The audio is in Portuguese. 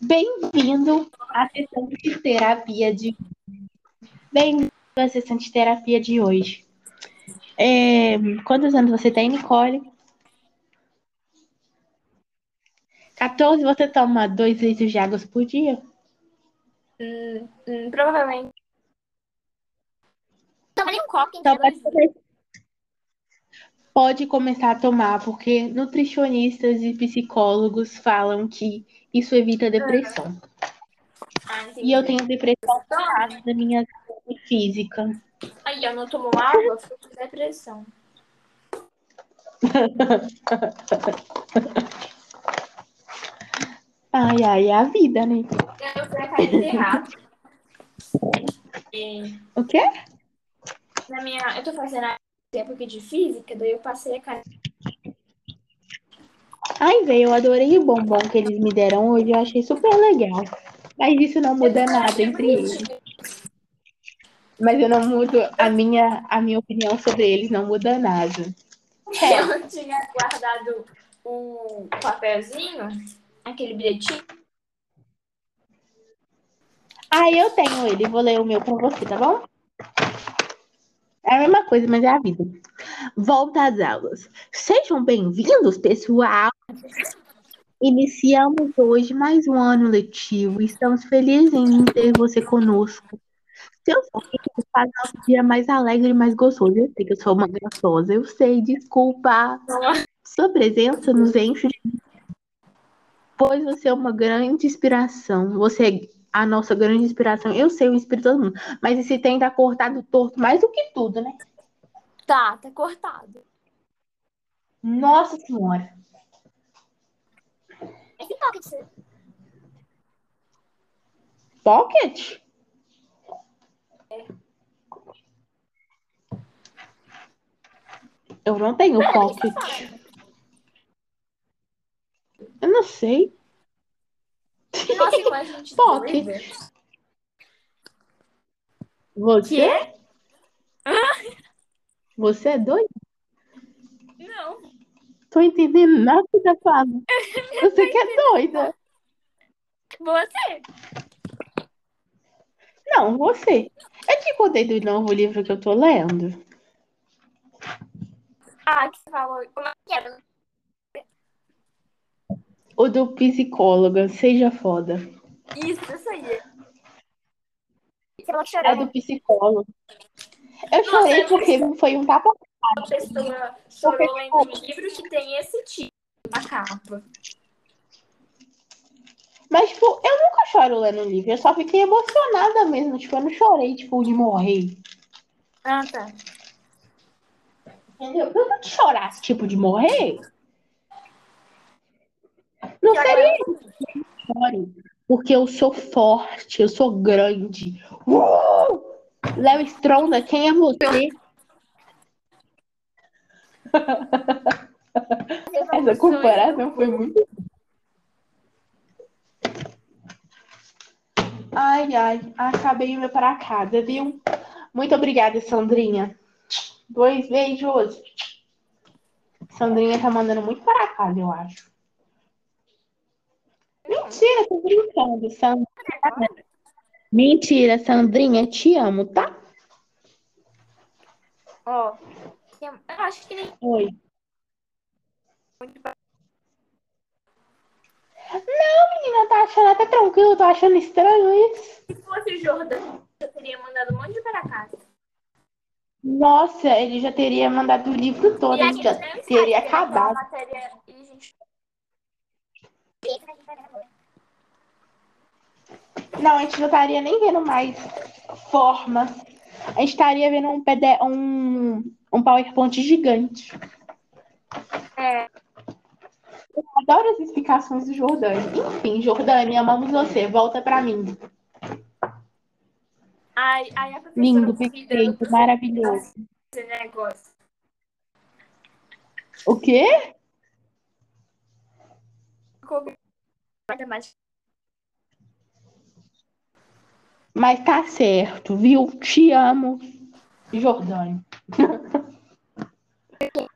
Bem-vindo à sessão de terapia de Bem-vindo à sessão de terapia de hoje. É, Quantos anos você tem, Nicole? 14, você toma dois litros de água por dia? Hum, hum, provavelmente. Toma nem um copo, Então, inteiro. pode, come- pode começar a tomar, porque nutricionistas e psicólogos falam que isso evita depressão. Ah. E eu tenho depressão Toma. da minha saúde física. Aí, eu não tomo água, fico com depressão. Ai, ai, é a vida, né? Eu fui a. E O quê? na minha. Eu tô fazendo a época de física, daí eu passei a cara. Ai, velho, eu adorei o bombom que eles me deram hoje, eu achei super legal. Mas isso não muda nada entre eles. Mas eu não mudo a minha, a minha opinião sobre eles, não muda nada. É. Eu tinha guardado o papelzinho, aquele bilhetinho. Ah, eu tenho ele, vou ler o meu pra você, tá bom? É a mesma coisa, mas é a vida. Volta às aulas. Sejam bem-vindos, pessoal. Iniciamos hoje mais um ano letivo. Estamos felizes em ter você conosco. Seus sorrisos fazem nosso dia mais alegre e mais gostoso. Eu sei que eu sou uma gostosa, eu sei, desculpa. Sua presença nos enche de. Pois você é uma grande inspiração. Você é a nossa grande inspiração. Eu sei o espírito todo mundo. Mas esse tem tá cortado torto mais do que tudo, né? Tá, tá cortado. Nossa Senhora. Pocket. Pocket? Eu não tenho pocket. Eu não sei. Nossa, igual a gente Pocket. Você? Você é doido? Não. Tô entendendo nada que tá falando. Você que é doida. Você? Não, você. Eu te contei do novo livro que eu tô lendo. Ah, que você falou. Como é que era? O do psicóloga, seja foda. Isso, isso aí. É do psicólogo. Eu chorei eu porque foi um tapa. Uma pessoa chorou lendo um livro que tem esse tipo na capa. Mas, tipo, eu nunca choro lendo livro. Eu só fiquei emocionada mesmo. Tipo, eu não chorei, tipo, de morrer. Ah, tá. Entendeu? Eu não chorasse, tipo, de morrer. Não seria isso eu chore. Porque eu sou forte, eu sou grande. Uh! Léo Stronda, quem é você? Essa comparação foi muito. Ai, ai, acabei o meu para casa, viu? Muito obrigada, Sandrinha. Dois beijos. Sandrinha tá mandando muito para casa, eu acho. Mentira, tô brincando, Sandrinha. Mentira, Sandrinha, te amo, tá? Ó, eu acho que nem Oi. muito pra- Menina, tá achando até tranquilo, tô achando estranho isso. Se fosse o Jordão, eu teria mandado um monte de para casa. Nossa, ele já teria mandado o livro todo, ele já teria né? Acabado. matéria a gente. Não, a gente não estaria nem vendo mais forma. A gente estaria vendo um, PD, um, um PowerPoint gigante. É. Eu adoro as explicações do Jordani. Enfim, Jordani, amamos você. Volta pra mim. Aí, aí a professora Lindo, perfeito, maravilhoso. fazer negócio. O quê? Mas tá certo, viu? Te amo, market.